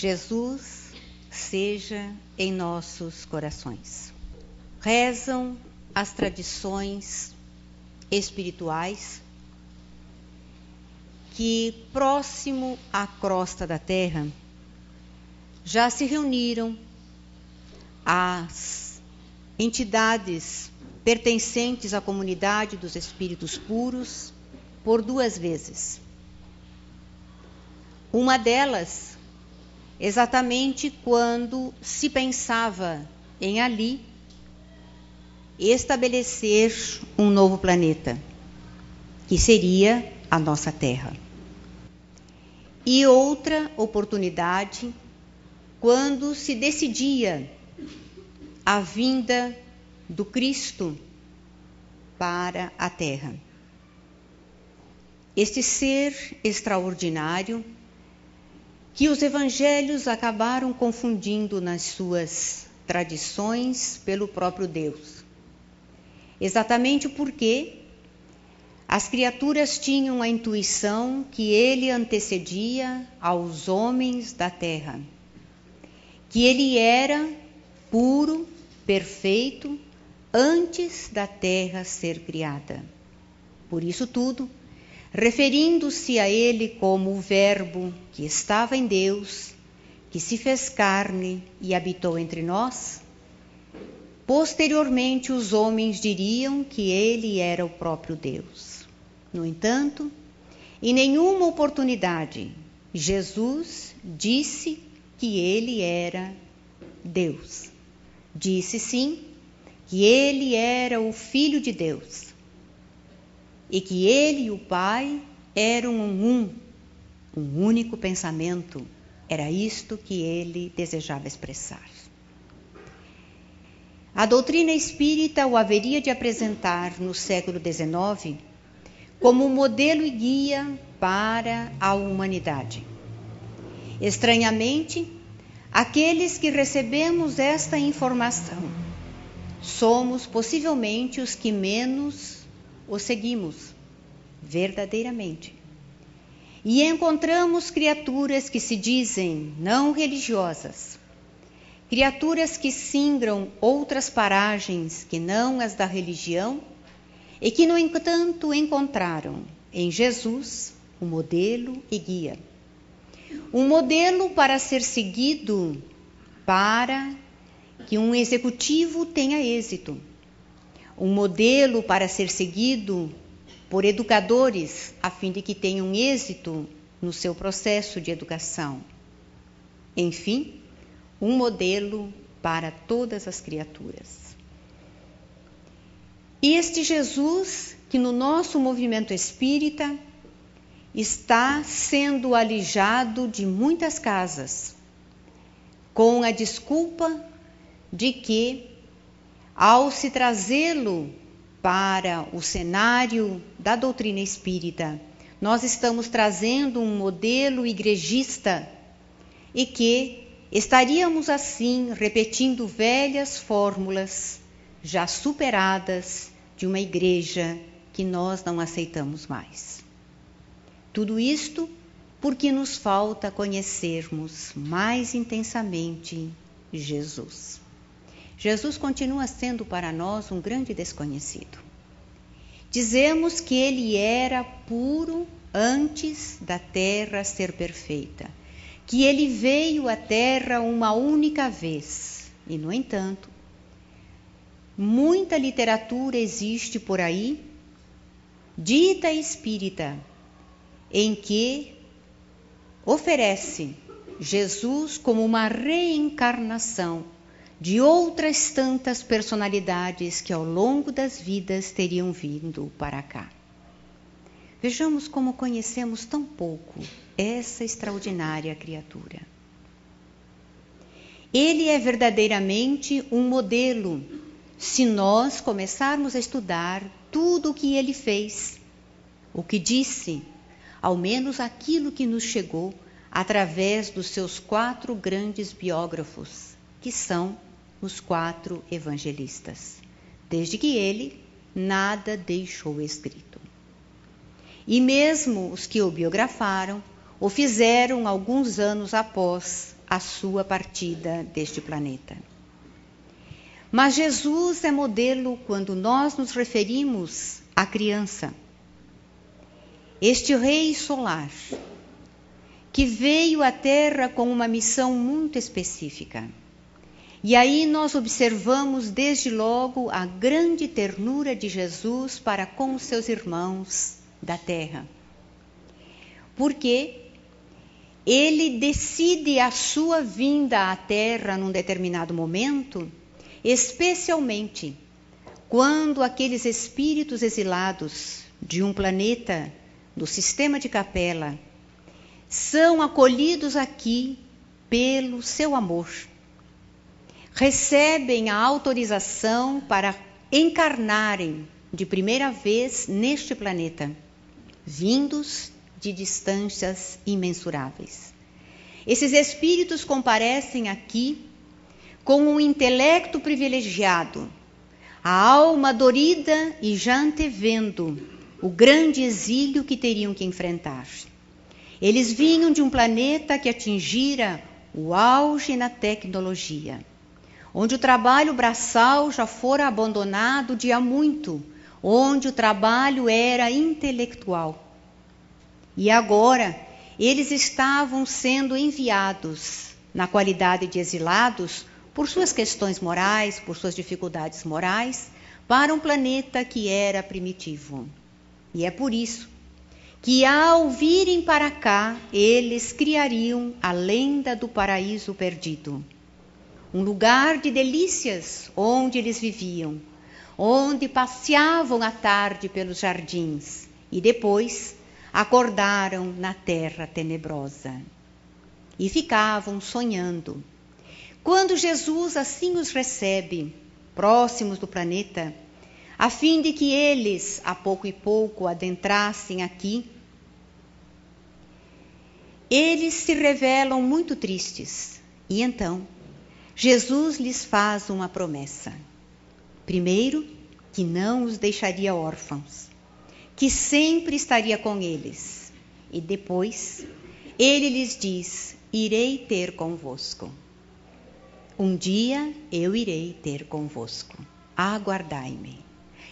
Jesus seja em nossos corações. Rezam as tradições espirituais que, próximo à crosta da terra, já se reuniram as entidades pertencentes à comunidade dos espíritos puros por duas vezes. Uma delas, exatamente quando se pensava em ali estabelecer um novo planeta, que seria a nossa Terra. E outra oportunidade quando se decidia a vinda do Cristo para a Terra. Este ser extraordinário que os evangelhos acabaram confundindo nas suas tradições pelo próprio Deus. Exatamente porque as criaturas tinham a intuição que ele antecedia aos homens da terra, que ele era puro, perfeito, antes da terra ser criada. Por isso tudo, referindo-se a ele como o Verbo que estava em Deus, que se fez carne e habitou entre nós, posteriormente os homens diriam que ele era o próprio Deus. No entanto, em nenhuma oportunidade Jesus disse que ele era Deus. Disse sim que ele era o Filho de Deus e que ele e o Pai eram um, um único pensamento. Era isto que ele desejava expressar. A doutrina espírita o haveria de apresentar no século XIX como modelo e guia para a humanidade. Estranhamente, aqueles que recebemos esta informação somos possivelmente os que menos o seguimos, verdadeiramente. E encontramos criaturas que se dizem não religiosas, criaturas que singram outras paragens que não as da religião e que, no entanto, encontraram em Jesus o um modelo e guia. Um modelo para ser seguido para que um executivo tenha êxito. Um modelo para ser seguido por educadores, a fim de que tenham êxito no seu processo de educação. Enfim, um modelo para todas as criaturas. E este Jesus, que no nosso movimento espírita está sendo alijado de muitas casas, com a desculpa de que, ao se trazê-lo para o cenário da doutrina espírita, nós estamos trazendo um modelo igrejista e que estaríamos assim repetindo velhas fórmulas já superadas de uma igreja que nós não aceitamos mais. Tudo isto porque nos falta conhecermos mais intensamente Jesus. Jesus continua sendo para nós um grande desconhecido. Dizemos que ele era puro antes da terra ser perfeita, que ele veio à terra uma única vez e, no entanto, Muita literatura existe por aí, dita espírita, em que oferece Jesus como uma reencarnação de outras tantas personalidades que ao longo das vidas teriam vindo para cá. Vejamos como conhecemos tão pouco essa extraordinária criatura. Ele é verdadeiramente um modelo se nós começarmos a estudar tudo o que ele fez, o que disse, ao menos aquilo que nos chegou através dos seus quatro grandes biógrafos, que são os quatro evangelistas, desde que ele nada deixou escrito. E mesmo os que o biografaram o fizeram alguns anos após a sua partida deste planeta. Mas Jesus é modelo quando nós nos referimos à criança. Este rei solar, que veio à Terra com uma missão muito específica. E aí nós observamos desde logo a grande ternura de Jesus para com os seus irmãos da terra. Porque ele decide a sua vinda à terra num determinado momento, especialmente quando aqueles espíritos exilados de um planeta do sistema de capela são acolhidos aqui pelo seu amor. Recebem a autorização para encarnarem de primeira vez neste planeta, vindos de distâncias imensuráveis. Esses espíritos comparecem aqui com um intelecto privilegiado, a alma dorida e já antevendo o grande exílio que teriam que enfrentar. Eles vinham de um planeta que atingira o auge na tecnologia, onde o trabalho braçal já fora abandonado de há muito, onde o trabalho era intelectual. E agora eles estavam sendo enviados na qualidade de exilados por suas questões morais, por suas dificuldades morais, para um planeta que era primitivo. E é por isso que ao virem para cá, eles criariam a lenda do paraíso perdido. Um lugar de delícias onde eles viviam, onde passeavam à tarde pelos jardins e depois acordaram na terra tenebrosa e ficavam sonhando. Quando Jesus assim os recebe, próximos do planeta, a fim de que eles, a pouco e pouco, adentrassem aqui, eles se revelam muito tristes. E então, Jesus lhes faz uma promessa. Primeiro, que não os deixaria órfãos, que sempre estaria com eles. E depois, ele lhes diz: Irei ter convosco. Um dia eu irei ter convosco. Aguardai-me.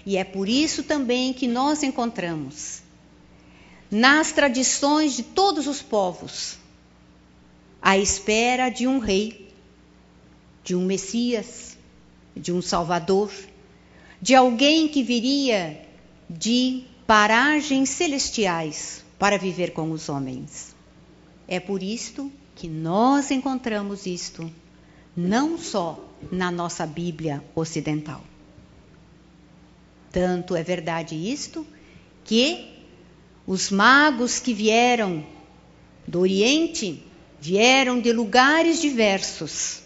E é por isso também que nós encontramos nas tradições de todos os povos a espera de um rei, de um Messias, de um Salvador, de alguém que viria de paragens celestiais para viver com os homens. É por isto que nós encontramos isto não só na nossa Bíblia ocidental. Tanto é verdade isto que os magos que vieram do Oriente vieram de lugares diversos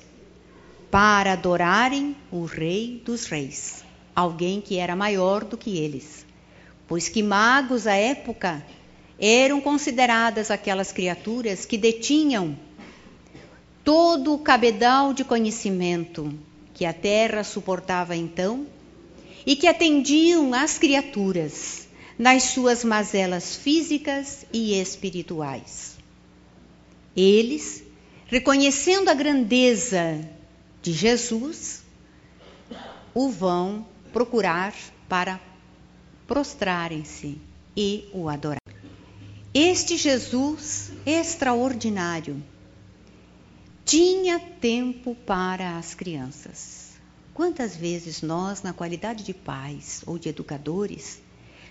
para adorarem o Rei dos Reis, alguém que era maior do que eles, pois que magos à época eram consideradas aquelas criaturas que detinham todo o cabedal de conhecimento que a terra suportava então e que atendiam às criaturas nas suas mazelas físicas e espirituais. Eles, reconhecendo a grandeza de Jesus, o vão procurar para prostrarem-se e o adorar. Este Jesus extraordinário tinha tempo para as crianças. Quantas vezes nós, na qualidade de pais ou de educadores,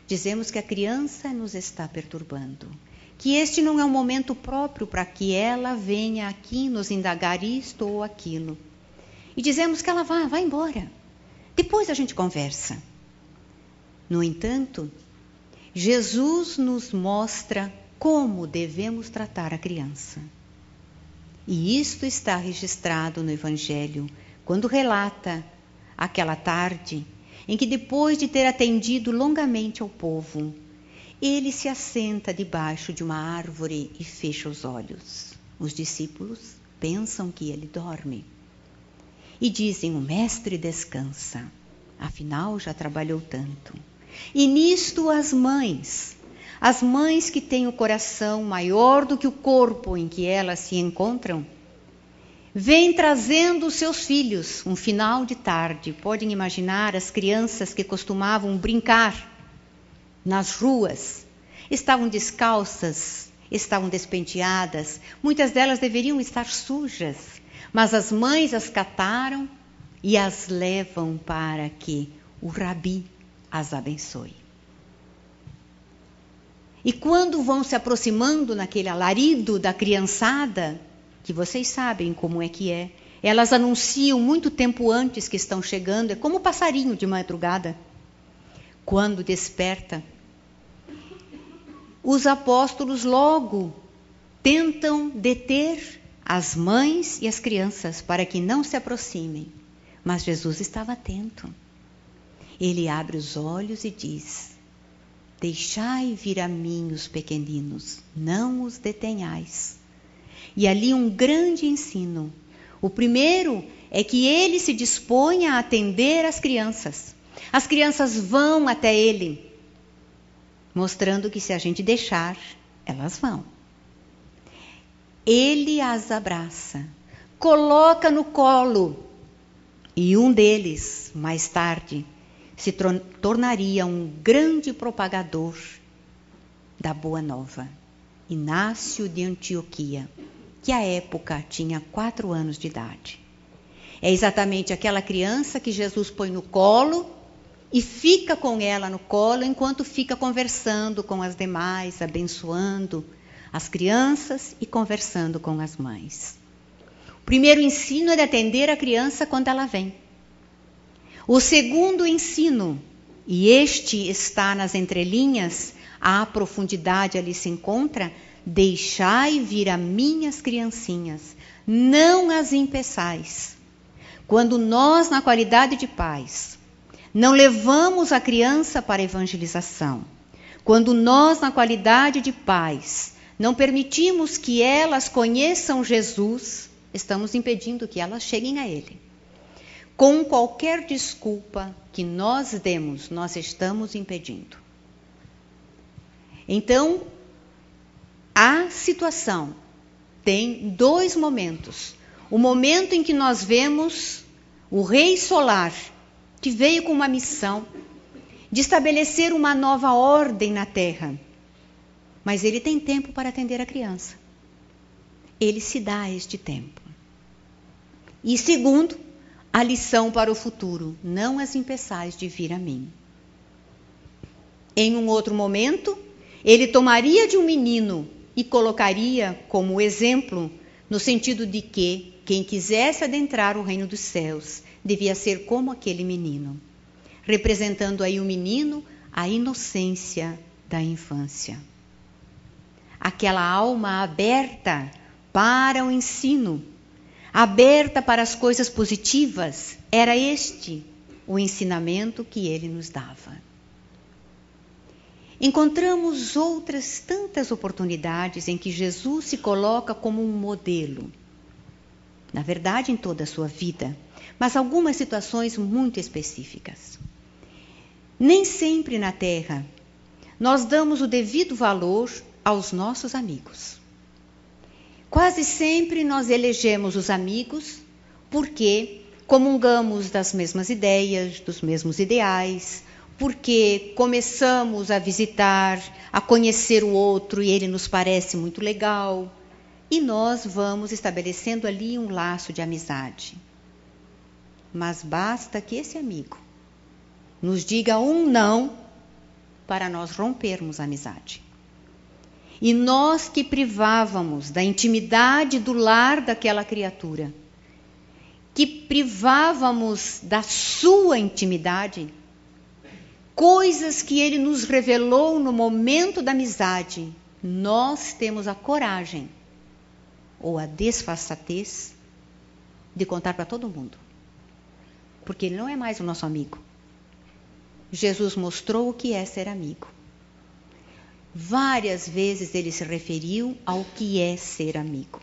dizemos que a criança nos está perturbando, que este não é um momento próprio para que ela venha aqui nos indagar isto ou aquilo. E dizemos que ela vá, vá embora. Depois a gente conversa. No entanto, Jesus nos mostra como devemos tratar a criança. E isto está registrado no Evangelho quando relata aquela tarde em que, depois de ter atendido longamente ao povo, ele se assenta debaixo de uma árvore e fecha os olhos. Os discípulos pensam que ele dorme e dizem: O mestre descansa, afinal já trabalhou tanto. E nisto as mães, As mães que têm o coração maior do que o corpo em que elas se encontram, vêm trazendo os seus filhos um final de tarde. Podem imaginar as crianças que costumavam brincar nas ruas, estavam descalças, estavam despenteadas, muitas delas deveriam estar sujas, mas as mães as cataram e as levam para que o rabi as abençoe. E quando vão se aproximando naquele alarido da criançada, que vocês sabem como é que é, elas anunciam muito tempo antes que estão chegando, é como o passarinho de madrugada. Quando desperta, os apóstolos logo tentam deter as mães e as crianças para que não se aproximem. Mas Jesus estava atento. Ele abre os olhos e diz: Deixai vir a mim os pequeninos, não os detenhais. E ali um grande ensino. O primeiro é que ele se dispõe a atender as crianças. As crianças vão até ele, mostrando que se a gente deixar, elas vão. Ele as abraça, coloca no colo, e um deles, mais tarde, se tornaria um grande propagador da Boa Nova, Inácio de Antioquia, que à época tinha quatro anos de idade. É exatamente aquela criança que Jesus põe no colo e fica com ela no colo enquanto fica conversando com as demais, abençoando as crianças e conversando com as mães. O primeiro ensino é de atender a criança quando ela vem. O segundo ensino, e este está nas entrelinhas, a profundidade ali se encontra, deixai vir a minhas criancinhas, não as impeçais. Quando nós, na qualidade de pais, não levamos a criança para a evangelização. Quando nós, na qualidade de pais, não permitimos que elas conheçam Jesus, estamos impedindo que elas cheguem a Ele. Com qualquer desculpa que nós demos, nós estamos impedindo. Então, a situação tem dois momentos. O momento em que nós vemos o Rei Solar que veio com uma missão de estabelecer uma nova ordem na terra. Mas ele tem tempo para atender a criança. Ele se dá este tempo. E segundo, a lição para o futuro: não as impeçais de vir a mim. Em um outro momento, ele tomaria de um menino e colocaria como exemplo, no sentido de que quem quisesse adentrar o reino dos céus devia ser como aquele menino, representando aí o menino a inocência da infância. Aquela alma aberta para o ensino, aberta para as coisas positivas, era este o ensinamento que ele nos dava. Encontramos outras tantas oportunidades em que Jesus se coloca como um modelo. Na verdade, em toda a sua vida, mas algumas situações muito específicas. Nem sempre na Terra nós damos o devido valor aos nossos amigos. Quase sempre nós elegemos os amigos porque comungamos das mesmas ideias, dos mesmos ideais, porque começamos a visitar, a conhecer o outro e ele nos parece muito legal, e nós vamos estabelecendo ali um laço de amizade mas basta que esse amigo nos diga um não para nós rompermos a amizade. E nós que privávamos da intimidade do lar daquela criatura, que privávamos da sua intimidade, coisas que ele nos revelou no momento da amizade, nós temos a coragem ou a desfaçatez de contar para todo mundo porque ele não é mais o nosso amigo. Jesus mostrou o que é ser amigo. Várias vezes ele se referiu ao que é ser amigo.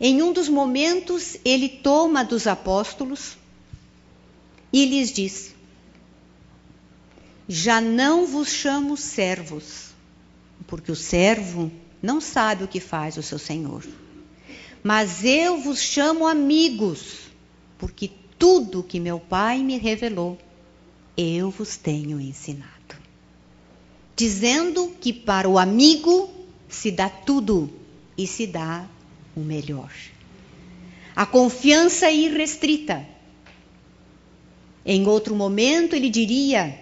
Em um dos momentos, ele toma dos apóstolos e lhes diz: Já não vos chamo servos, porque o servo não sabe o que faz o seu senhor. Mas eu vos chamo amigos, porque tudo que meu Pai me revelou, eu vos tenho ensinado. Dizendo que para o amigo se dá tudo e se dá o melhor. A confiança é irrestrita. Em outro momento, ele diria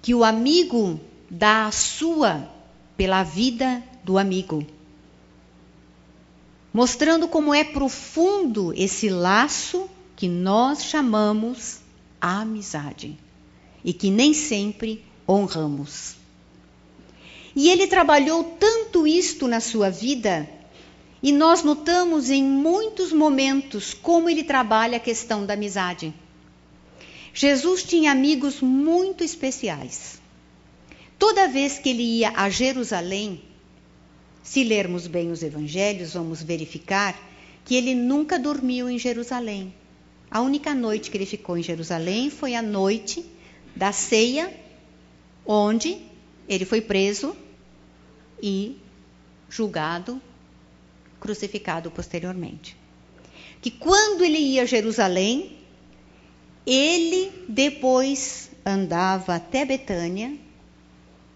que o amigo dá a sua pela vida do amigo, mostrando como é profundo esse laço que nós chamamos amizade e que nem sempre honramos. E ele trabalhou tanto isto na sua vida, e nós notamos em muitos momentos como ele trabalha a questão da amizade. Jesus tinha amigos muito especiais. Toda vez que ele ia a Jerusalém, se lermos bem os evangelhos, vamos verificar que ele nunca dormiu em Jerusalém. A única noite que ele ficou em Jerusalém foi a noite da ceia, onde ele foi preso e julgado, crucificado posteriormente. Que quando ele ia a Jerusalém, ele depois andava até Betânia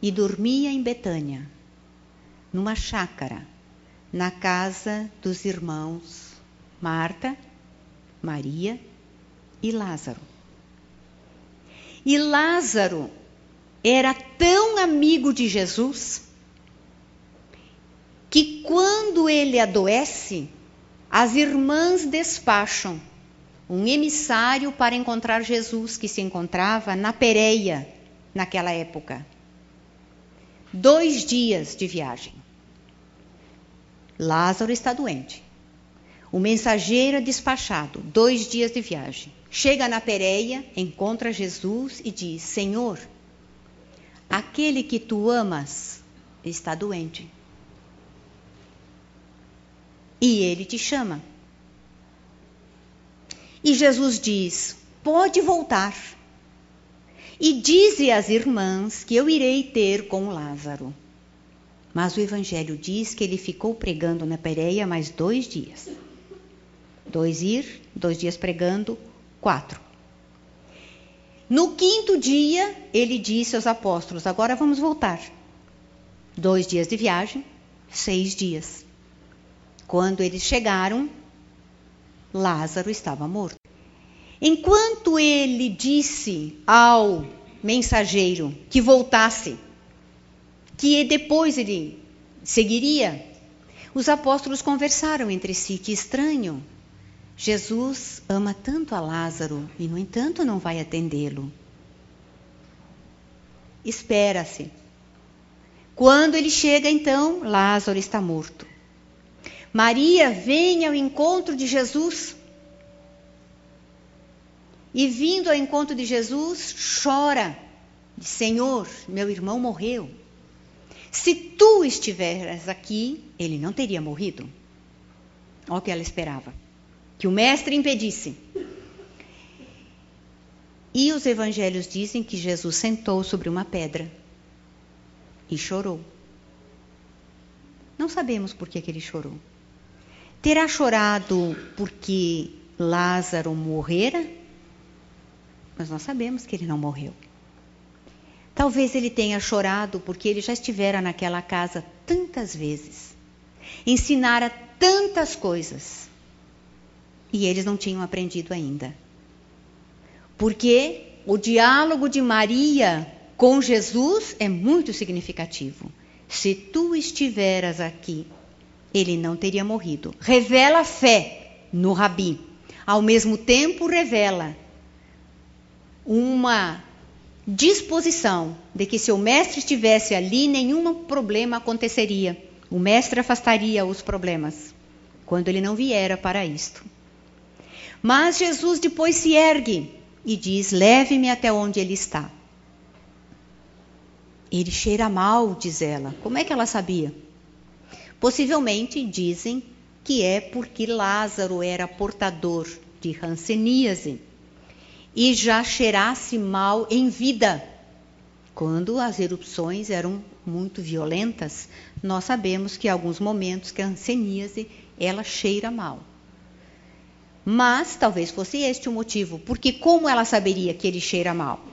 e dormia em Betânia numa chácara, na casa dos irmãos Marta, Maria e Lázaro. E Lázaro era tão amigo de Jesus que quando ele adoece, as irmãs despacham um emissário para encontrar Jesus que se encontrava na Pérea naquela época. Dois dias de viagem. Lázaro está doente. O mensageiro é despachado, dois dias de viagem. Chega na Pérea, encontra Jesus e diz: Senhor, aquele que tu amas está doente. E ele te chama. E Jesus diz: Pode voltar. E dize às irmãs que eu irei ter com Lázaro. Mas o Evangelho diz que ele ficou pregando na Pérea mais dois dias. Dois ir, dois dias pregando, quatro. No quinto dia, ele disse aos apóstolos: Agora vamos voltar. Dois dias de viagem, seis dias. Quando eles chegaram, Lázaro estava morto. Enquanto ele disse ao mensageiro que voltasse, que depois ele seguiria. Os apóstolos conversaram entre si: que estranho. Jesus ama tanto a Lázaro e, no entanto, não vai atendê-lo. Espera-se. Quando ele chega, então, Lázaro está morto. Maria vem ao encontro de Jesus. E vindo ao encontro de Jesus, chora. Senhor, meu irmão morreu. Se tu estiveras aqui, ele não teria morrido. Olha o que ela esperava: que o mestre impedisse. E os evangelhos dizem que Jesus sentou sobre uma pedra e chorou. Não sabemos por que, que ele chorou. Terá chorado porque Lázaro morrera? Mas nós sabemos que ele não morreu. Talvez ele tenha chorado porque ele já estivera naquela casa tantas vezes, ensinara tantas coisas e eles não tinham aprendido ainda. Porque o diálogo de Maria com Jesus é muito significativo. Se tu estiveras aqui, ele não teria morrido. Revela fé no Rabi. Ao mesmo tempo, revela uma disposição de que se o mestre estivesse ali, nenhum problema aconteceria. O mestre afastaria os problemas quando ele não viera para isto. Mas Jesus depois se ergue e diz: Leve-me até onde ele está. Ele cheira mal, diz ela. Como é que ela sabia? Possivelmente dizem que é porque Lázaro era portador de ranceníase e já cheirasse mal em vida, quando as erupções eram muito violentas, nós sabemos que em alguns momentos que a hanseníase ela cheira mal. Mas talvez fosse este o motivo, porque como ela saberia que ele cheira mal?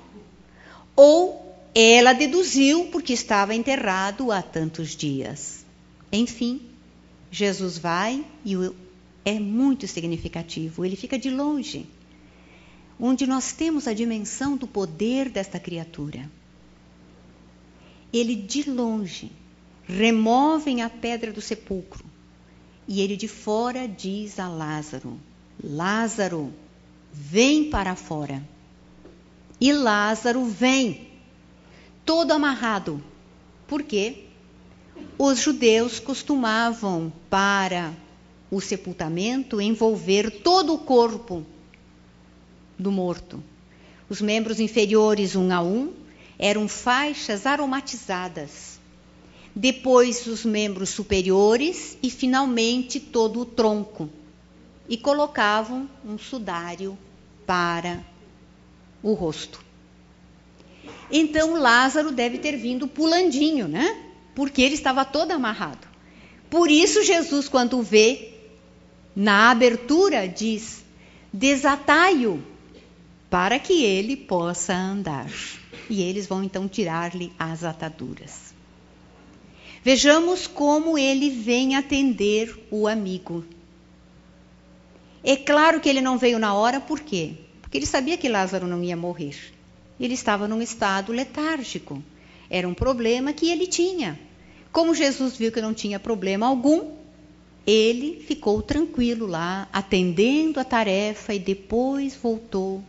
Ou ela deduziu porque estava enterrado há tantos dias. Enfim, Jesus vai e é muito significativo, ele fica de longe, onde nós temos a dimensão do poder desta criatura. Ele de longe removem a pedra do sepulcro e ele de fora diz a Lázaro: Lázaro, vem para fora. E Lázaro vem, todo amarrado. Por quê? Os judeus costumavam, para o sepultamento, envolver todo o corpo do morto. Os membros inferiores, um a um, eram faixas aromatizadas. Depois, os membros superiores e, finalmente, todo o tronco. E colocavam um sudário para o rosto. Então Lázaro deve ter vindo pulandinho, né? Porque ele estava todo amarrado. Por isso Jesus, quando vê na abertura, diz: desatai-o para que ele possa andar. E eles vão então tirar-lhe as ataduras. Vejamos como ele vem atender o amigo. É claro que ele não veio na hora, por quê? Porque ele sabia que Lázaro não ia morrer. Ele estava num estado letárgico. Era um problema que ele tinha. Como Jesus viu que não tinha problema algum, ele ficou tranquilo lá, atendendo a tarefa e depois voltou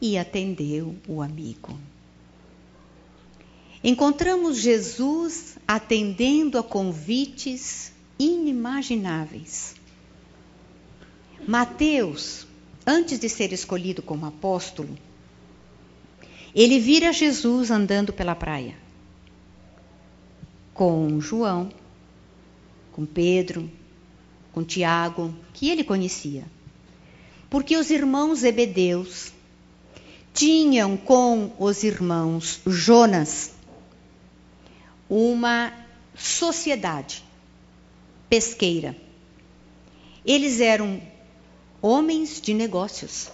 e atendeu o amigo. Encontramos Jesus atendendo a convites inimagináveis. Mateus, antes de ser escolhido como apóstolo, ele vira Jesus andando pela praia com João, com Pedro, com Tiago, que ele conhecia. Porque os irmãos Zebedeus tinham com os irmãos Jonas uma sociedade pesqueira. Eles eram homens de negócios.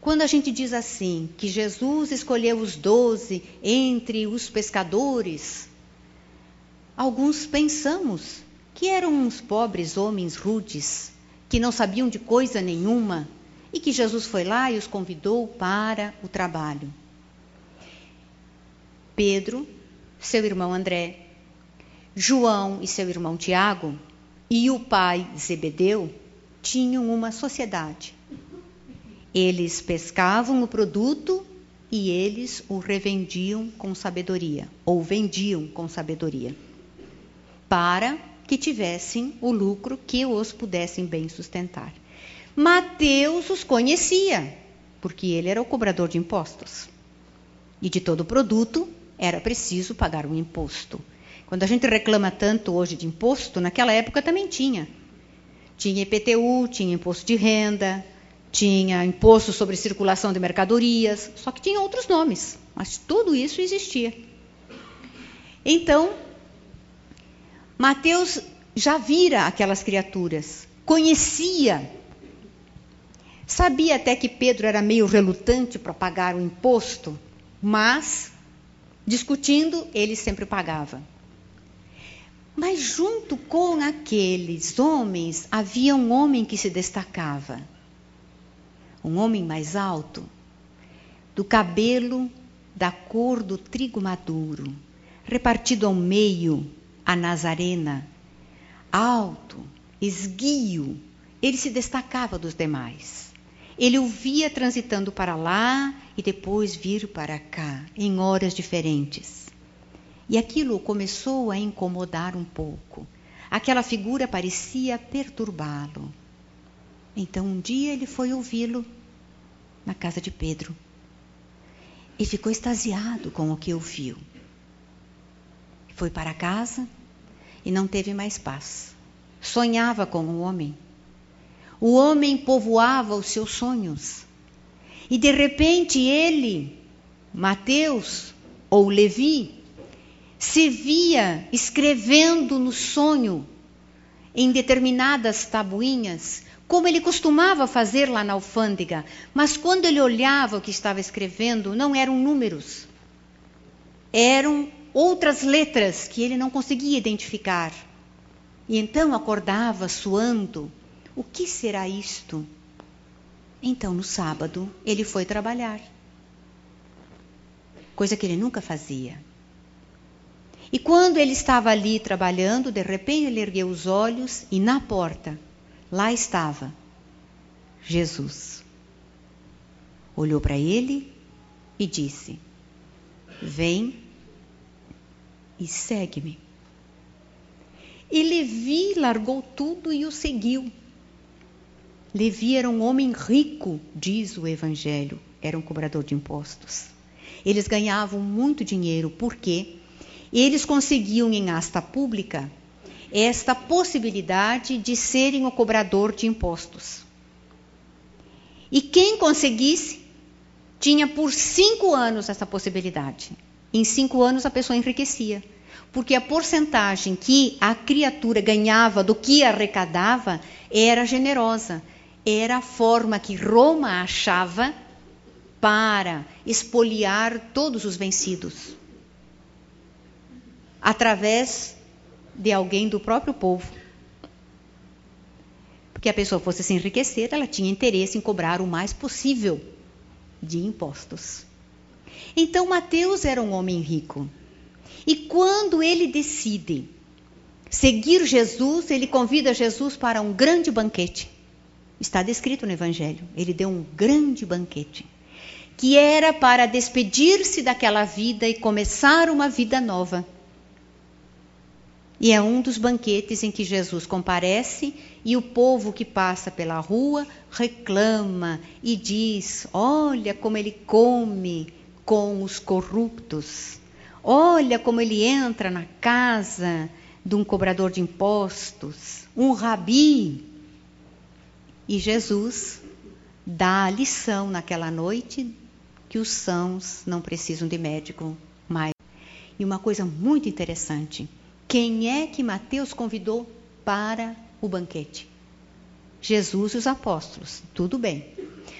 Quando a gente diz assim, que Jesus escolheu os doze entre os pescadores, alguns pensamos que eram uns pobres homens rudes, que não sabiam de coisa nenhuma, e que Jesus foi lá e os convidou para o trabalho. Pedro, seu irmão André, João e seu irmão Tiago, e o pai Zebedeu tinham uma sociedade. Eles pescavam o produto e eles o revendiam com sabedoria, ou vendiam com sabedoria, para que tivessem o lucro que os pudessem bem sustentar. Mateus os conhecia, porque ele era o cobrador de impostos. E de todo produto era preciso pagar um imposto. Quando a gente reclama tanto hoje de imposto, naquela época também tinha. Tinha IPTU, tinha imposto de renda, tinha imposto sobre circulação de mercadorias, só que tinha outros nomes, mas tudo isso existia. Então, Mateus já vira aquelas criaturas, conhecia, sabia até que Pedro era meio relutante para pagar o imposto, mas, discutindo, ele sempre pagava. Mas junto com aqueles homens havia um homem que se destacava. Um homem mais alto, do cabelo da cor do trigo maduro, repartido ao meio, a Nazarena, alto, esguio, ele se destacava dos demais. Ele o via transitando para lá e depois vir para cá, em horas diferentes. E aquilo começou a incomodar um pouco. Aquela figura parecia perturbá-lo. Então um dia ele foi ouvi-lo na casa de Pedro e ficou extasiado com o que ouviu. Foi para casa e não teve mais paz. Sonhava com o homem. O homem povoava os seus sonhos. E de repente ele, Mateus ou Levi, se via escrevendo no sonho em determinadas tabuinhas, como ele costumava fazer lá na alfândega, mas quando ele olhava o que estava escrevendo, não eram números, eram outras letras que ele não conseguia identificar. E então acordava suando: o que será isto? Então, no sábado, ele foi trabalhar, coisa que ele nunca fazia. E quando ele estava ali trabalhando, de repente ele ergueu os olhos e na porta, lá estava Jesus. Olhou para ele e disse: Vem e segue-me. E Levi largou tudo e o seguiu. Levi era um homem rico, diz o Evangelho, era um cobrador de impostos. Eles ganhavam muito dinheiro, por quê? eles conseguiam em asta pública esta possibilidade de serem o cobrador de impostos. E quem conseguisse tinha por cinco anos essa possibilidade. Em cinco anos a pessoa enriquecia, porque a porcentagem que a criatura ganhava do que arrecadava era generosa. Era a forma que Roma achava para expoliar todos os vencidos através de alguém do próprio povo. Porque a pessoa fosse se enriquecer, ela tinha interesse em cobrar o mais possível de impostos. Então Mateus era um homem rico. E quando ele decide seguir Jesus, ele convida Jesus para um grande banquete. Está descrito no Evangelho. Ele deu um grande banquete, que era para despedir-se daquela vida e começar uma vida nova. E é um dos banquetes em que Jesus comparece e o povo que passa pela rua reclama e diz: Olha como ele come com os corruptos. Olha como ele entra na casa de um cobrador de impostos, um rabi. E Jesus dá a lição naquela noite que os sãos não precisam de médico mais. E uma coisa muito interessante quem é que Mateus convidou para o banquete? Jesus e os apóstolos, tudo bem.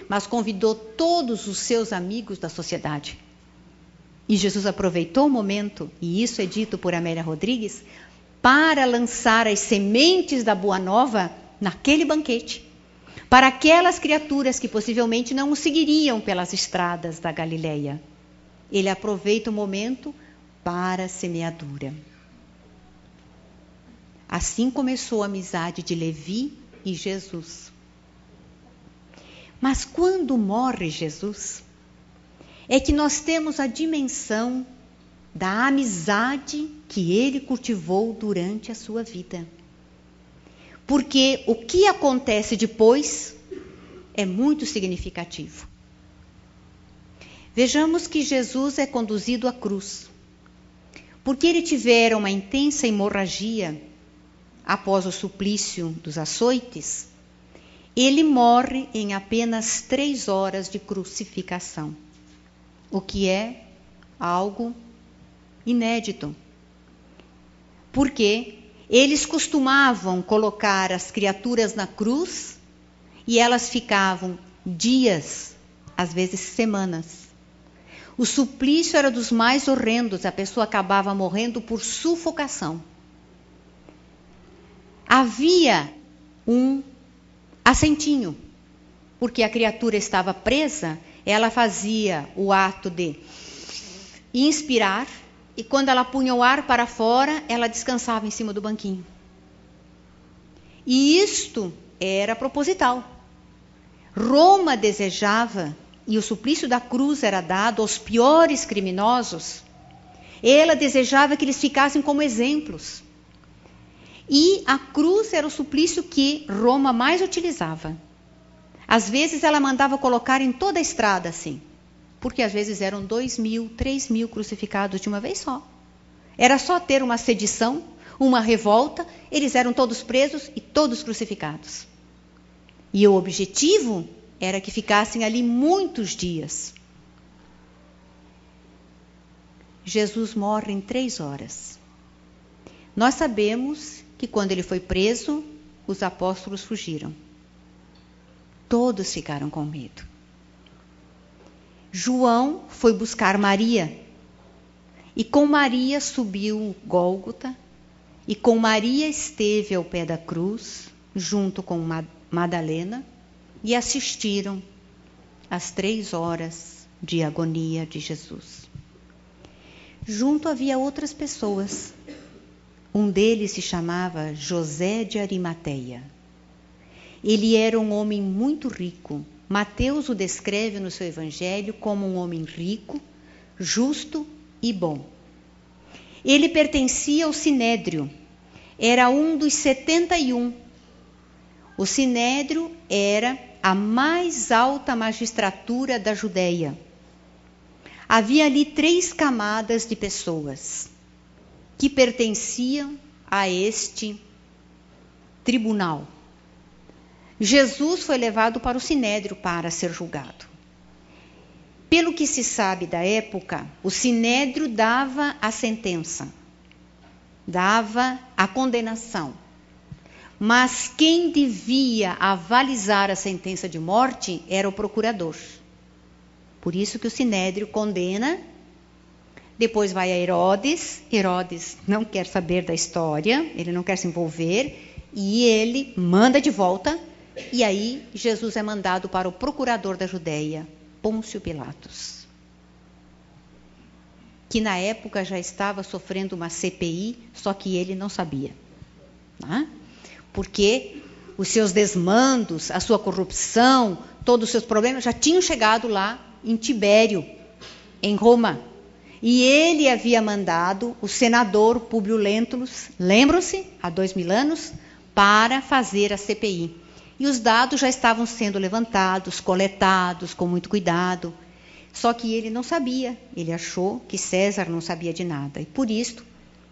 Mas convidou todos os seus amigos da sociedade. E Jesus aproveitou o momento, e isso é dito por Amélia Rodrigues, para lançar as sementes da Boa Nova naquele banquete, para aquelas criaturas que possivelmente não o seguiriam pelas estradas da Galileia. Ele aproveita o momento para a semeadura. Assim começou a amizade de Levi e Jesus. Mas quando morre Jesus, é que nós temos a dimensão da amizade que ele cultivou durante a sua vida. Porque o que acontece depois é muito significativo. Vejamos que Jesus é conduzido à cruz. Porque ele tivera uma intensa hemorragia após o suplício dos açoites, ele morre em apenas três horas de crucificação, o que é algo inédito. Porque eles costumavam colocar as criaturas na cruz e elas ficavam dias, às vezes semanas. O suplício era dos mais horrendos, a pessoa acabava morrendo por sufocação havia um assentinho, porque a criatura estava presa, ela fazia o ato de inspirar e quando ela punha o ar para fora, ela descansava em cima do banquinho. E isto era proposital. Roma desejava, e o suplício da cruz era dado aos piores criminosos, ela desejava que eles ficassem como exemplos. E a cruz era o suplício que Roma mais utilizava. Às vezes ela mandava colocar em toda a estrada assim, porque às vezes eram dois mil, três mil crucificados de uma vez só. Era só ter uma sedição, uma revolta, eles eram todos presos e todos crucificados. E o objetivo era que ficassem ali muitos dias. Jesus morre em três horas. Nós sabemos que quando ele foi preso, os apóstolos fugiram. Todos ficaram com medo. João foi buscar Maria. E com Maria subiu Gólgota, e com Maria esteve ao pé da cruz, junto com Madalena, e assistiram às três horas de agonia de Jesus. Junto havia outras pessoas. Um deles se chamava José de Arimateia. Ele era um homem muito rico. Mateus o descreve no seu evangelho como um homem rico, justo e bom. Ele pertencia ao Sinédrio, era um dos 71. O Sinédrio era a mais alta magistratura da Judéia. Havia ali três camadas de pessoas que pertenciam a este tribunal. Jesus foi levado para o sinédrio para ser julgado. Pelo que se sabe da época, o sinédrio dava a sentença, dava a condenação. Mas quem devia avalizar a sentença de morte era o procurador. Por isso que o sinédrio condena, depois vai a Herodes, Herodes não quer saber da história, ele não quer se envolver, e ele manda de volta e aí Jesus é mandado para o procurador da Judéia, Pôncio Pilatos, que na época já estava sofrendo uma CPI, só que ele não sabia. Né? Porque os seus desmandos, a sua corrupção, todos os seus problemas já tinham chegado lá em Tibério, em Roma. E ele havia mandado o senador Públio Lentulus, lembram-se, há dois mil anos, para fazer a CPI. E os dados já estavam sendo levantados, coletados com muito cuidado. Só que ele não sabia, ele achou que César não sabia de nada. E por isso,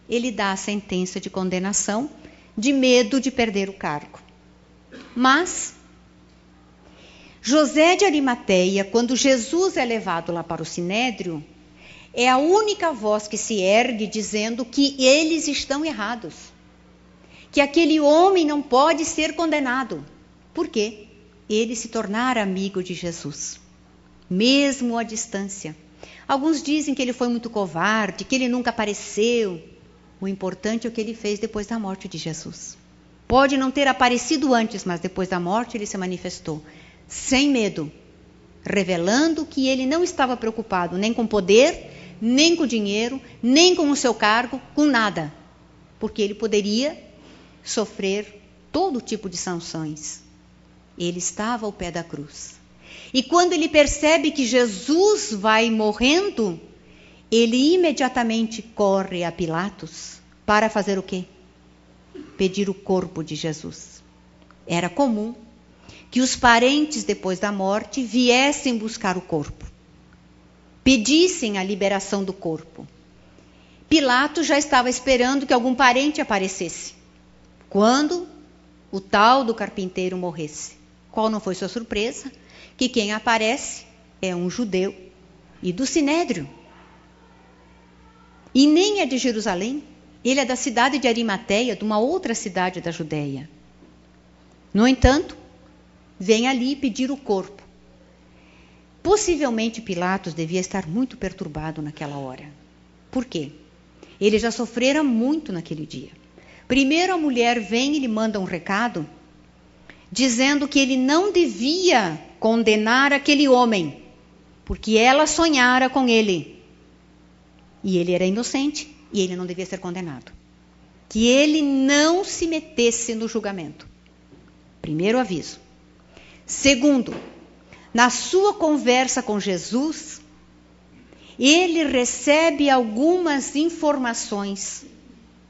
ele dá a sentença de condenação de medo de perder o cargo. Mas José de Arimateia, quando Jesus é levado lá para o sinédrio, é a única voz que se ergue dizendo que eles estão errados. Que aquele homem não pode ser condenado. Por quê? Ele se tornara amigo de Jesus, mesmo à distância. Alguns dizem que ele foi muito covarde, que ele nunca apareceu. O importante é o que ele fez depois da morte de Jesus. Pode não ter aparecido antes, mas depois da morte ele se manifestou, sem medo, revelando que ele não estava preocupado nem com poder, nem com dinheiro, nem com o seu cargo, com nada, porque ele poderia sofrer todo tipo de sanções. Ele estava ao pé da cruz. E quando ele percebe que Jesus vai morrendo, ele imediatamente corre a Pilatos para fazer o quê? Pedir o corpo de Jesus. Era comum que os parentes, depois da morte, viessem buscar o corpo, pedissem a liberação do corpo. Pilatos já estava esperando que algum parente aparecesse, quando o tal do carpinteiro morresse. Qual não foi sua surpresa? Que quem aparece é um judeu e do sinédrio. E nem é de Jerusalém, ele é da cidade de Arimateia, de uma outra cidade da Judéia. No entanto, vem ali pedir o corpo. Possivelmente Pilatos devia estar muito perturbado naquela hora. Por quê? Ele já sofrera muito naquele dia. Primeiro a mulher vem e lhe manda um recado dizendo que ele não devia condenar aquele homem, porque ela sonhara com ele. E ele era inocente e ele não devia ser condenado. Que ele não se metesse no julgamento. Primeiro aviso. Segundo, na sua conversa com Jesus, ele recebe algumas informações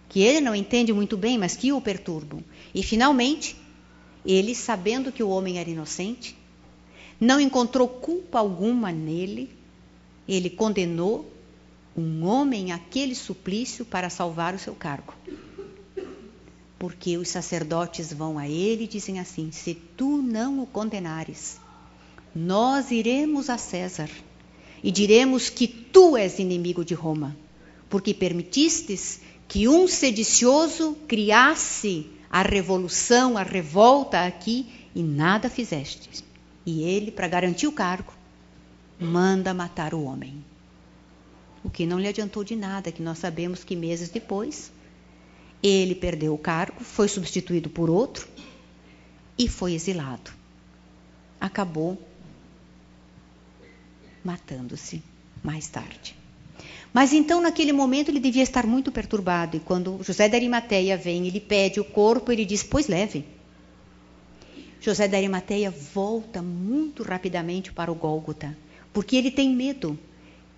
que ele não entende muito bem, mas que o perturbam. E finalmente, ele, sabendo que o homem era inocente, não encontrou culpa alguma nele, ele condenou um homem àquele suplício para salvar o seu cargo. Porque os sacerdotes vão a ele e dizem assim: Se tu não o condenares, nós iremos a César e diremos que tu és inimigo de Roma. porque permitistes que um sedicioso criasse a revolução, a revolta aqui e nada fizestes. E ele, para garantir o cargo, manda matar o homem. O que não lhe adiantou de nada, que nós sabemos que meses depois ele perdeu o cargo, foi substituído por outro e foi exilado. Acabou matando-se mais tarde. Mas então, naquele momento, ele devia estar muito perturbado. E quando José da Arimateia vem, ele pede o corpo, ele diz: Pois leve. José da Arimateia volta muito rapidamente para o Gólgota, porque ele tem medo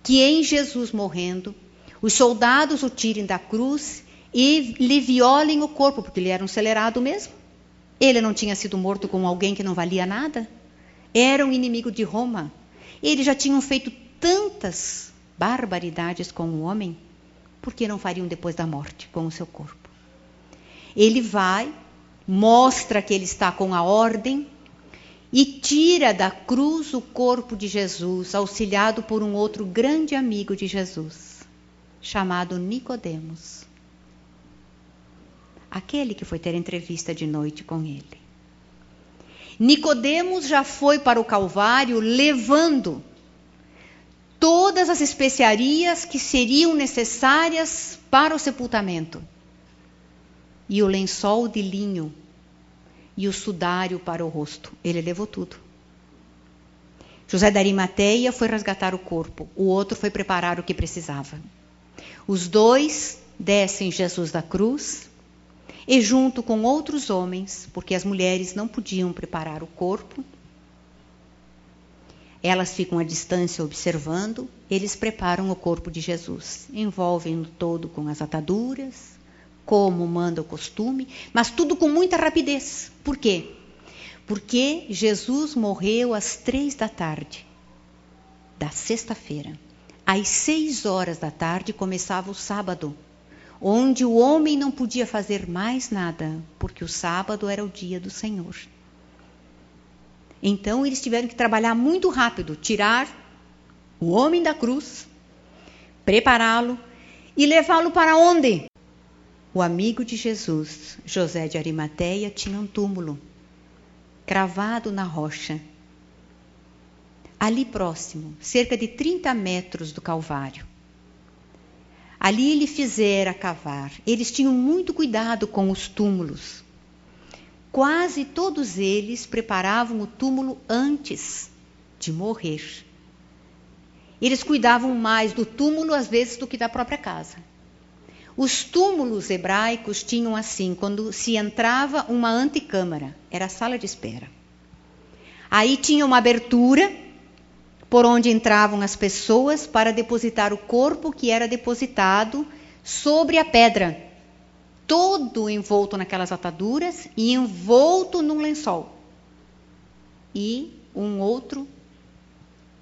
que em Jesus morrendo, os soldados o tirem da cruz e lhe violem o corpo, porque ele era um acelerado mesmo. Ele não tinha sido morto com alguém que não valia nada. Era um inimigo de Roma. Eles já tinham feito tantas barbaridades com o homem, por que não fariam depois da morte com o seu corpo? Ele vai, mostra que ele está com a ordem e tira da cruz o corpo de Jesus, auxiliado por um outro grande amigo de Jesus, chamado Nicodemos. Aquele que foi ter entrevista de noite com ele. Nicodemos já foi para o Calvário levando todas as especiarias que seriam necessárias para o sepultamento. E o lençol de linho e o sudário para o rosto. Ele levou tudo. José da Arimateia foi resgatar o corpo, o outro foi preparar o que precisava. Os dois descem Jesus da cruz e, junto com outros homens, porque as mulheres não podiam preparar o corpo, elas ficam à distância observando, eles preparam o corpo de Jesus, envolvem-no todo com as ataduras, como manda o costume, mas tudo com muita rapidez. Por quê? Porque Jesus morreu às três da tarde da sexta-feira. Às seis horas da tarde começava o sábado, onde o homem não podia fazer mais nada, porque o sábado era o dia do Senhor. Então eles tiveram que trabalhar muito rápido, tirar o homem da cruz, prepará-lo e levá-lo para onde? O amigo de Jesus, José de Arimateia, tinha um túmulo cravado na rocha. Ali próximo, cerca de 30 metros do Calvário. Ali ele fizera cavar. Eles tinham muito cuidado com os túmulos quase todos eles preparavam o túmulo antes de morrer. Eles cuidavam mais do túmulo, às vezes, do que da própria casa. Os túmulos hebraicos tinham assim: quando se entrava uma antecâmara, era a sala de espera. Aí tinha uma abertura por onde entravam as pessoas para depositar o corpo que era depositado sobre a pedra todo envolto naquelas ataduras e envolto num lençol. E um outro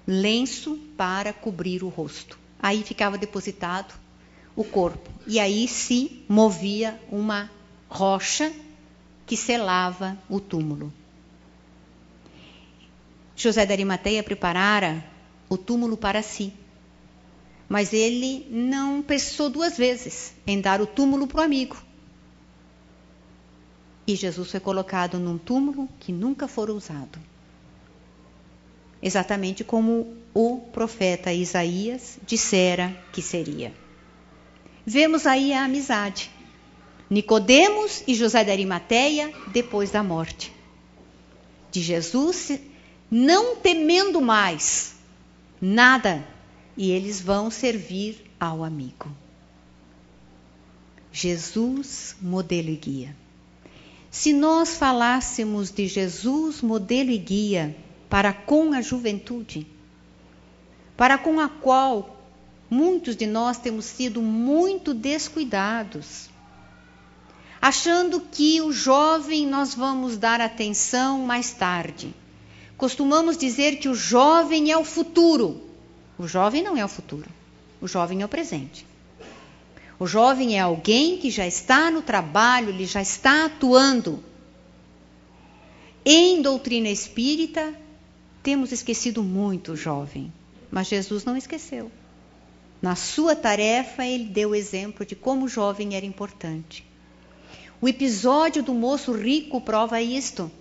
lenço para cobrir o rosto. Aí ficava depositado o corpo. E aí se movia uma rocha que selava o túmulo. José da Arimateia preparara o túmulo para si. Mas ele não pensou duas vezes em dar o túmulo para o amigo. E Jesus foi colocado num túmulo que nunca fora usado. Exatamente como o profeta Isaías dissera que seria. Vemos aí a amizade. Nicodemos e José da Arimateia depois da morte de Jesus, não temendo mais nada, e eles vão servir ao amigo. Jesus, modelo e guia. Se nós falássemos de Jesus, modelo e guia para com a juventude, para com a qual muitos de nós temos sido muito descuidados, achando que o jovem nós vamos dar atenção mais tarde. Costumamos dizer que o jovem é o futuro. O jovem não é o futuro, o jovem é o presente. O jovem é alguém que já está no trabalho, ele já está atuando. Em doutrina espírita, temos esquecido muito o jovem, mas Jesus não esqueceu. Na sua tarefa, ele deu exemplo de como o jovem era importante. O episódio do moço rico prova isto.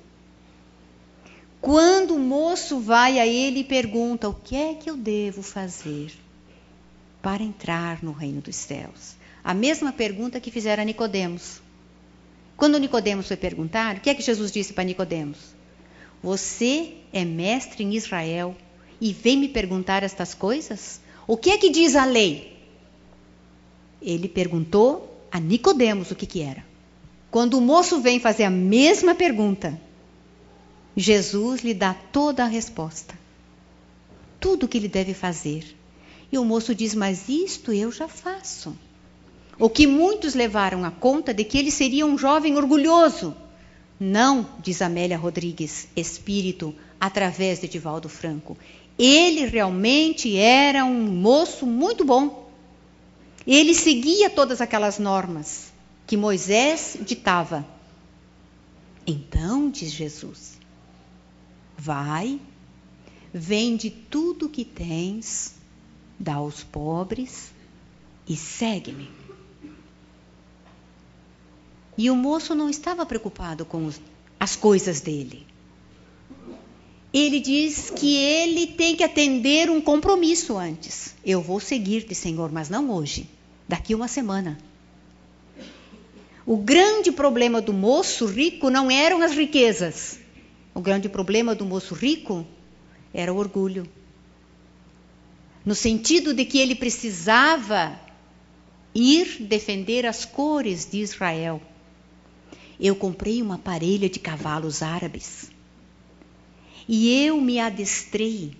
Quando o moço vai a ele e pergunta: O que é que eu devo fazer para entrar no reino dos céus? A mesma pergunta que fizeram a Nicodemos. Quando Nicodemos foi perguntar, o que é que Jesus disse para Nicodemos? Você é mestre em Israel e vem me perguntar estas coisas? O que é que diz a lei? Ele perguntou a Nicodemos o que, que era. Quando o moço vem fazer a mesma pergunta, Jesus lhe dá toda a resposta. Tudo o que ele deve fazer. E o moço diz: Mas isto eu já faço. O que muitos levaram a conta de que ele seria um jovem orgulhoso. Não, diz Amélia Rodrigues, espírito, através de Divaldo Franco. Ele realmente era um moço muito bom. Ele seguia todas aquelas normas que Moisés ditava. Então, diz Jesus, Vai, vende tudo o que tens, dá aos pobres e segue-me. E o moço não estava preocupado com os, as coisas dele. Ele diz que ele tem que atender um compromisso antes. Eu vou seguir-te, Senhor, mas não hoje, daqui uma semana. O grande problema do moço rico não eram as riquezas. O grande problema do moço rico era o orgulho. No sentido de que ele precisava ir defender as cores de Israel. Eu comprei uma parelha de cavalos árabes e eu me adestrei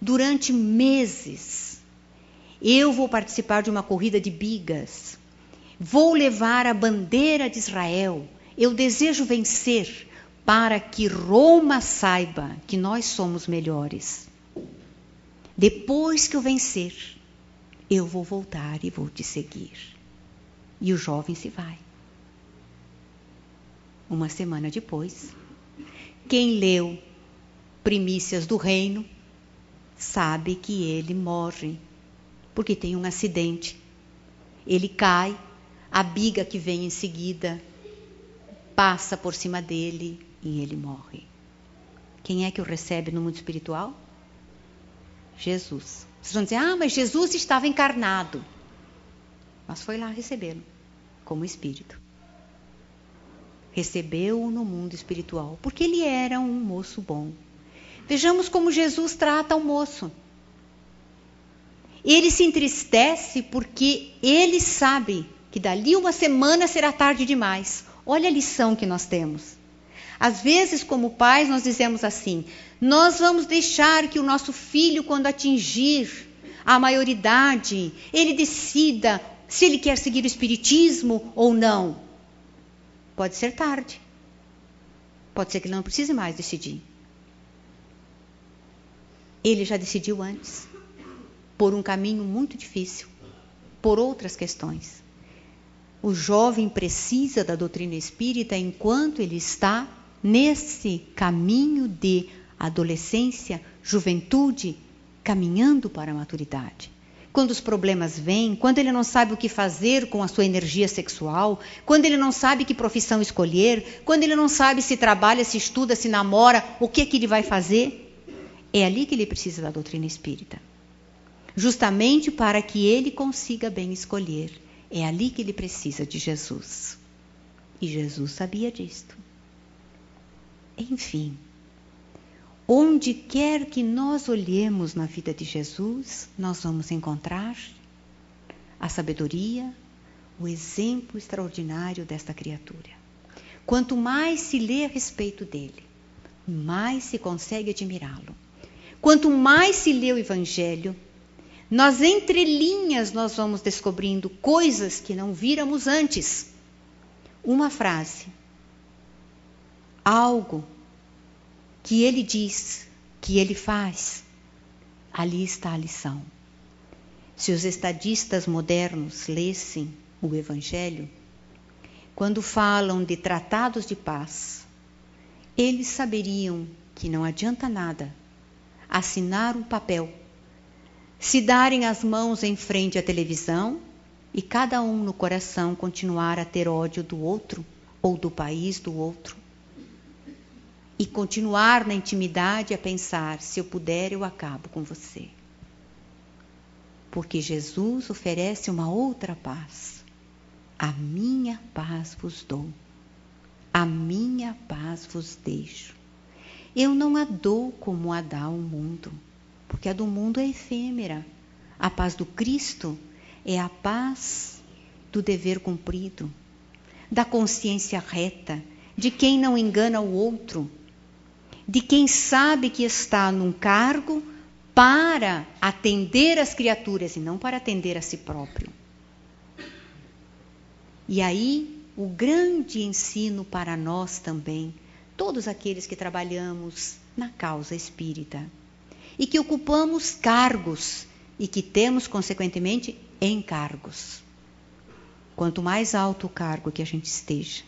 durante meses. Eu vou participar de uma corrida de bigas. Vou levar a bandeira de Israel. Eu desejo vencer para que Roma saiba que nós somos melhores. Depois que eu vencer, eu vou voltar e vou te seguir. E o jovem se vai. Uma semana depois, quem leu Primícias do Reino sabe que ele morre, porque tem um acidente. Ele cai, a biga que vem em seguida passa por cima dele e ele morre. Quem é que o recebe no mundo espiritual? Jesus. Vocês vão dizer, ah, mas Jesus estava encarnado. Mas foi lá recebê-lo como espírito. Recebeu-o no mundo espiritual, porque ele era um moço bom. Vejamos como Jesus trata o moço. Ele se entristece porque ele sabe que dali uma semana será tarde demais. Olha a lição que nós temos. Às vezes, como pais, nós dizemos assim: nós vamos deixar que o nosso filho, quando atingir a maioridade, ele decida se ele quer seguir o espiritismo ou não. Pode ser tarde. Pode ser que ele não precise mais decidir. Ele já decidiu antes, por um caminho muito difícil, por outras questões. O jovem precisa da doutrina espírita enquanto ele está nesse caminho de adolescência, juventude, caminhando para a maturidade. Quando os problemas vêm, quando ele não sabe o que fazer com a sua energia sexual, quando ele não sabe que profissão escolher, quando ele não sabe se trabalha, se estuda, se namora, o que é que ele vai fazer, é ali que ele precisa da doutrina espírita. Justamente para que ele consiga bem escolher. É ali que ele precisa de Jesus. E Jesus sabia disto. Enfim, onde quer que nós olhemos na vida de Jesus, nós vamos encontrar a sabedoria, o exemplo extraordinário desta criatura. Quanto mais se lê a respeito dele, mais se consegue admirá-lo. Quanto mais se lê o Evangelho, nós entre linhas nós vamos descobrindo coisas que não víramos antes. Uma frase algo que ele diz, que ele faz, ali está a lição. Se os estadistas modernos lessem o Evangelho, quando falam de tratados de paz, eles saberiam que não adianta nada assinar um papel se darem as mãos em frente à televisão e cada um no coração continuar a ter ódio do outro ou do país do outro. E continuar na intimidade a pensar: se eu puder, eu acabo com você. Porque Jesus oferece uma outra paz. A minha paz vos dou, a minha paz vos deixo. Eu não a dou como a dá o mundo, porque a do mundo é efêmera. A paz do Cristo é a paz do dever cumprido, da consciência reta, de quem não engana o outro, de quem sabe que está num cargo para atender as criaturas e não para atender a si próprio. E aí, o grande ensino para nós também, todos aqueles que trabalhamos na causa espírita e que ocupamos cargos e que temos, consequentemente, encargos. Quanto mais alto o cargo que a gente esteja,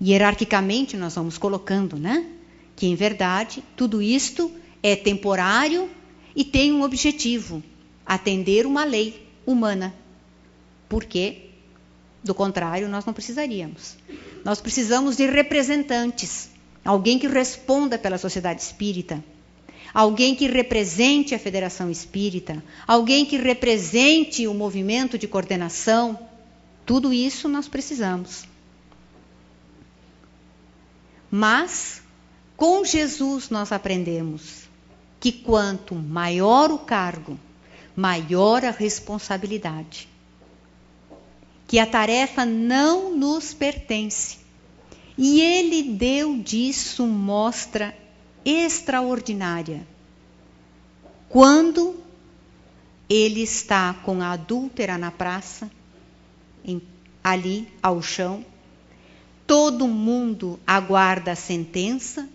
hierarquicamente nós vamos colocando, né? Que em verdade tudo isto é temporário e tem um objetivo: atender uma lei humana. Porque do contrário, nós não precisaríamos. Nós precisamos de representantes, alguém que responda pela sociedade espírita, alguém que represente a Federação Espírita, alguém que represente o movimento de coordenação. Tudo isso nós precisamos. Mas com Jesus nós aprendemos que quanto maior o cargo, maior a responsabilidade que a tarefa não nos pertence. E ele deu disso mostra extraordinária. Quando ele está com a adúltera na praça, em, ali ao chão, todo mundo aguarda a sentença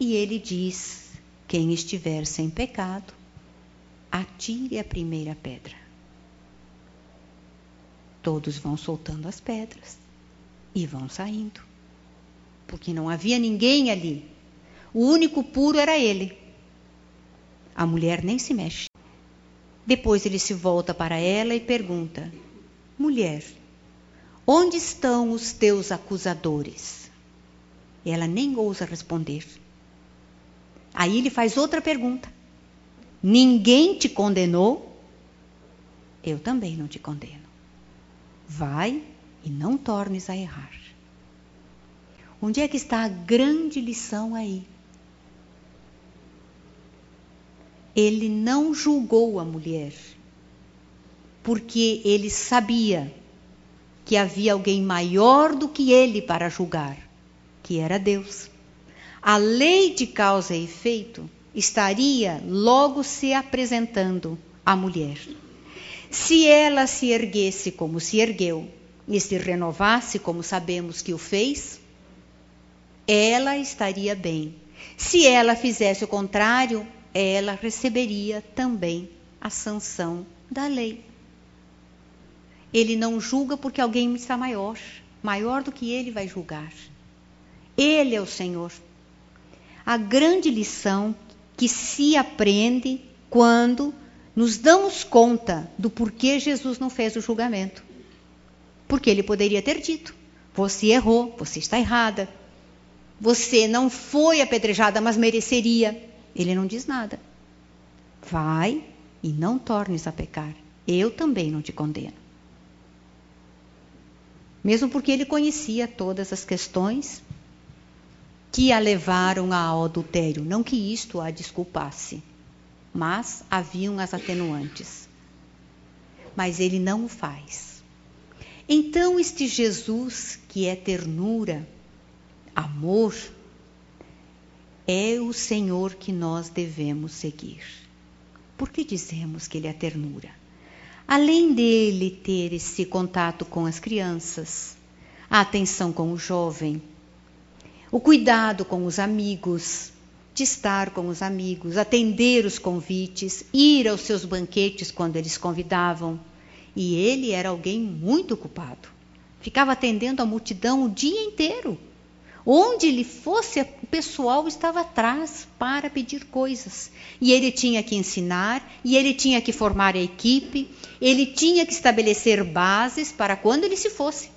e ele diz: quem estiver sem pecado, atire a primeira pedra. Todos vão soltando as pedras e vão saindo. Porque não havia ninguém ali. O único puro era ele. A mulher nem se mexe. Depois ele se volta para ela e pergunta: Mulher, onde estão os teus acusadores? Ela nem ousa responder. Aí ele faz outra pergunta: Ninguém te condenou? Eu também não te condeno. Vai e não tornes a errar. Onde é que está a grande lição aí? Ele não julgou a mulher, porque ele sabia que havia alguém maior do que ele para julgar, que era Deus. A lei de causa e efeito estaria logo se apresentando à mulher. Se ela se erguesse como se ergueu e se renovasse como sabemos que o fez, ela estaria bem. Se ela fizesse o contrário, ela receberia também a sanção da lei. Ele não julga porque alguém está maior, maior do que ele vai julgar. Ele é o Senhor. A grande lição que se aprende quando nos damos conta do porquê Jesus não fez o julgamento. Porque ele poderia ter dito: você errou, você está errada, você não foi apedrejada, mas mereceria. Ele não diz nada. Vai e não tornes a pecar. Eu também não te condeno. Mesmo porque ele conhecia todas as questões que a levaram ao adultério, não que isto a desculpasse mas haviam as atenuantes. Mas ele não o faz. Então, este Jesus, que é ternura, amor, é o Senhor que nós devemos seguir. Por que dizemos que ele é ternura? Além dele ter esse contato com as crianças, a atenção com o jovem, o cuidado com os amigos, de estar com os amigos, atender os convites, ir aos seus banquetes quando eles convidavam. E ele era alguém muito ocupado. Ficava atendendo a multidão o dia inteiro. Onde ele fosse, o pessoal estava atrás para pedir coisas. E ele tinha que ensinar, e ele tinha que formar a equipe, ele tinha que estabelecer bases para quando ele se fosse.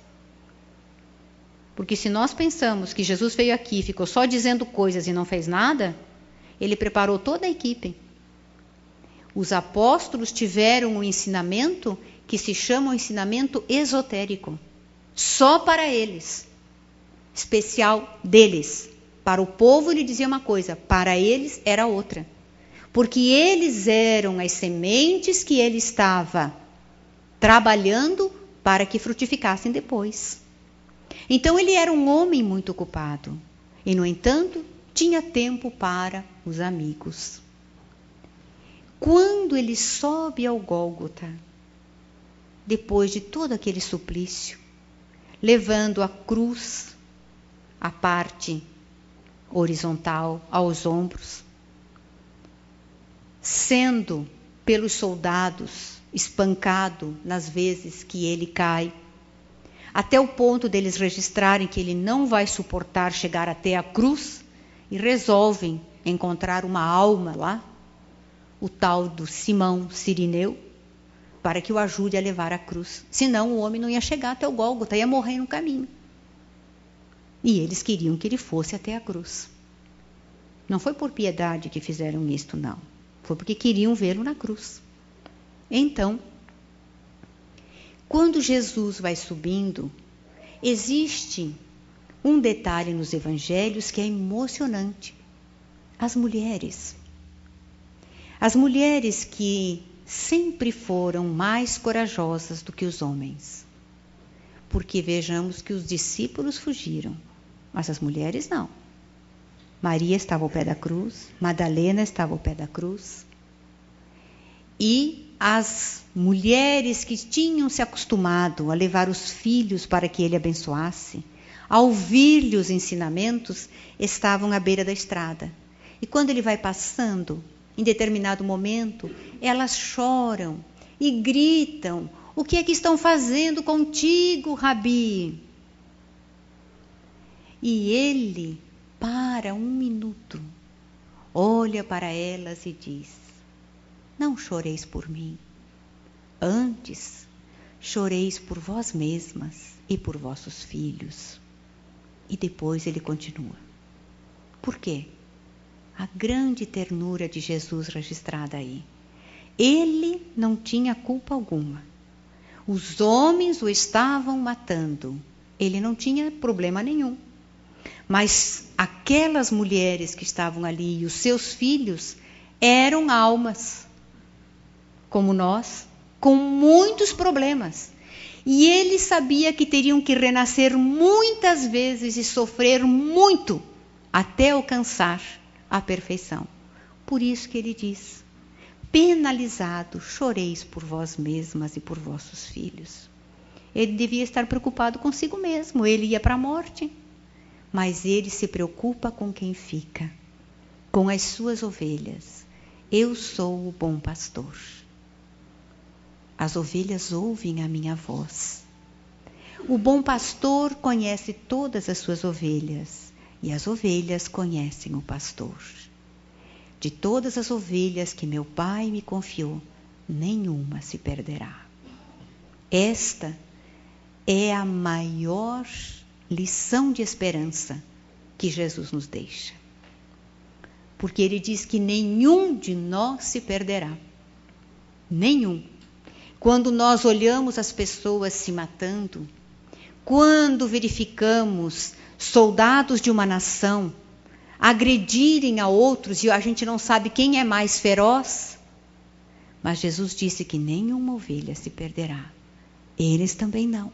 Porque se nós pensamos que Jesus veio aqui, ficou só dizendo coisas e não fez nada, ele preparou toda a equipe. Os apóstolos tiveram um ensinamento que se chama um ensinamento esotérico, só para eles especial deles. Para o povo ele dizia uma coisa, para eles era outra. Porque eles eram as sementes que ele estava trabalhando para que frutificassem depois. Então ele era um homem muito ocupado e, no entanto, tinha tempo para os amigos. Quando ele sobe ao Gólgota, depois de todo aquele suplício, levando a cruz a parte horizontal aos ombros, sendo pelos soldados espancado nas vezes que ele cai, até o ponto deles registrarem que ele não vai suportar chegar até a cruz e resolvem encontrar uma alma lá, o tal do Simão Sirineu, para que o ajude a levar a cruz. Senão o homem não ia chegar até o Gólgota, ia morrer no caminho. E eles queriam que ele fosse até a cruz. Não foi por piedade que fizeram isto, não. Foi porque queriam vê-lo na cruz. Então, quando Jesus vai subindo, existe um detalhe nos evangelhos que é emocionante. As mulheres. As mulheres que sempre foram mais corajosas do que os homens. Porque vejamos que os discípulos fugiram, mas as mulheres não. Maria estava ao pé da cruz, Madalena estava ao pé da cruz. E as mulheres que tinham se acostumado a levar os filhos para que ele abençoasse, a ouvir-lhe os ensinamentos, estavam à beira da estrada. E quando ele vai passando, em determinado momento, elas choram e gritam: O que é que estão fazendo contigo, Rabi? E ele para um minuto, olha para elas e diz: Não choreis por mim, antes choreis por vós mesmas e por vossos filhos. E depois ele continua. Por quê? A grande ternura de Jesus registrada aí. Ele não tinha culpa alguma. Os homens o estavam matando. Ele não tinha problema nenhum. Mas aquelas mulheres que estavam ali e os seus filhos eram almas, como nós, com muitos problemas. E ele sabia que teriam que renascer muitas vezes e sofrer muito até alcançar a perfeição. Por isso que ele diz: penalizado, choreis por vós mesmas e por vossos filhos. Ele devia estar preocupado consigo mesmo, ele ia para a morte mas ele se preocupa com quem fica, com as suas ovelhas. Eu sou o bom pastor. As ovelhas ouvem a minha voz. O bom pastor conhece todas as suas ovelhas e as ovelhas conhecem o pastor. De todas as ovelhas que meu pai me confiou, nenhuma se perderá. Esta é a maior lição de esperança que Jesus nos deixa. Porque ele diz que nenhum de nós se perderá. Nenhum. Quando nós olhamos as pessoas se matando, quando verificamos soldados de uma nação agredirem a outros e a gente não sabe quem é mais feroz, mas Jesus disse que nenhuma ovelha se perderá. Eles também não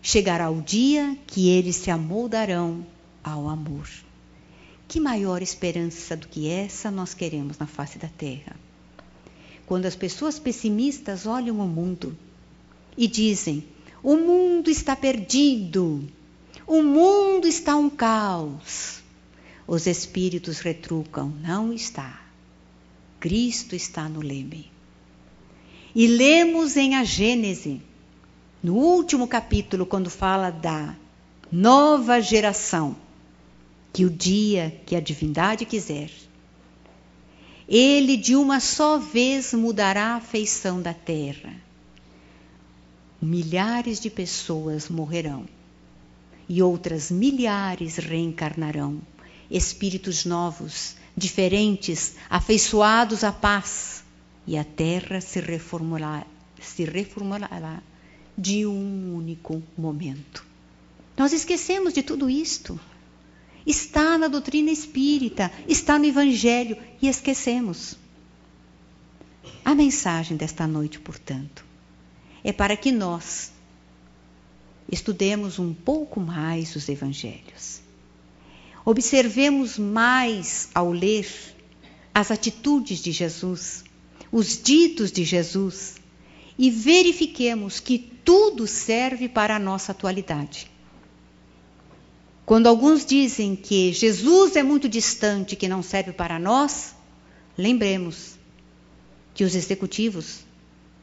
chegará o dia que eles se amoldarão ao amor. Que maior esperança do que essa nós queremos na face da terra? Quando as pessoas pessimistas olham o mundo e dizem: o mundo está perdido, o mundo está um caos. Os espíritos retrucam: não está. Cristo está no leme. E lemos em a Gênese no último capítulo, quando fala da nova geração, que o dia que a divindade quiser, ele de uma só vez mudará a feição da terra. Milhares de pessoas morrerão e outras milhares reencarnarão, espíritos novos, diferentes, afeiçoados à paz, e a terra se reformulará, se reformulará de um único momento. Nós esquecemos de tudo isto. Está na doutrina espírita, está no Evangelho e esquecemos. A mensagem desta noite, portanto, é para que nós estudemos um pouco mais os Evangelhos. Observemos mais ao ler as atitudes de Jesus, os ditos de Jesus e verifiquemos que tudo serve para a nossa atualidade. Quando alguns dizem que Jesus é muito distante, que não serve para nós, lembremos que os executivos,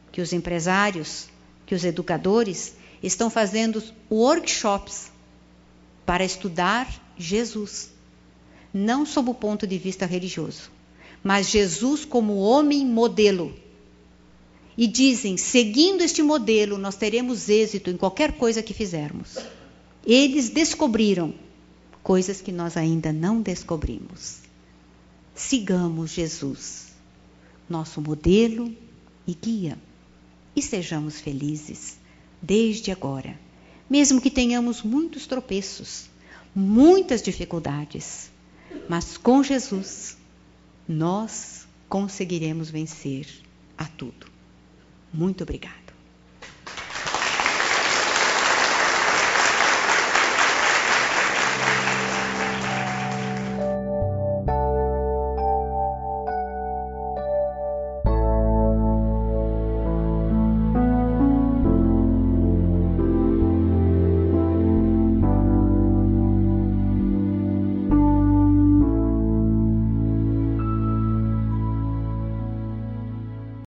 que os empresários, que os educadores estão fazendo workshops para estudar Jesus, não sob o ponto de vista religioso, mas Jesus como homem modelo. E dizem, seguindo este modelo, nós teremos êxito em qualquer coisa que fizermos. Eles descobriram coisas que nós ainda não descobrimos. Sigamos Jesus, nosso modelo e guia, e sejamos felizes desde agora, mesmo que tenhamos muitos tropeços, muitas dificuldades, mas com Jesus nós conseguiremos vencer a tudo. Muito obrigada.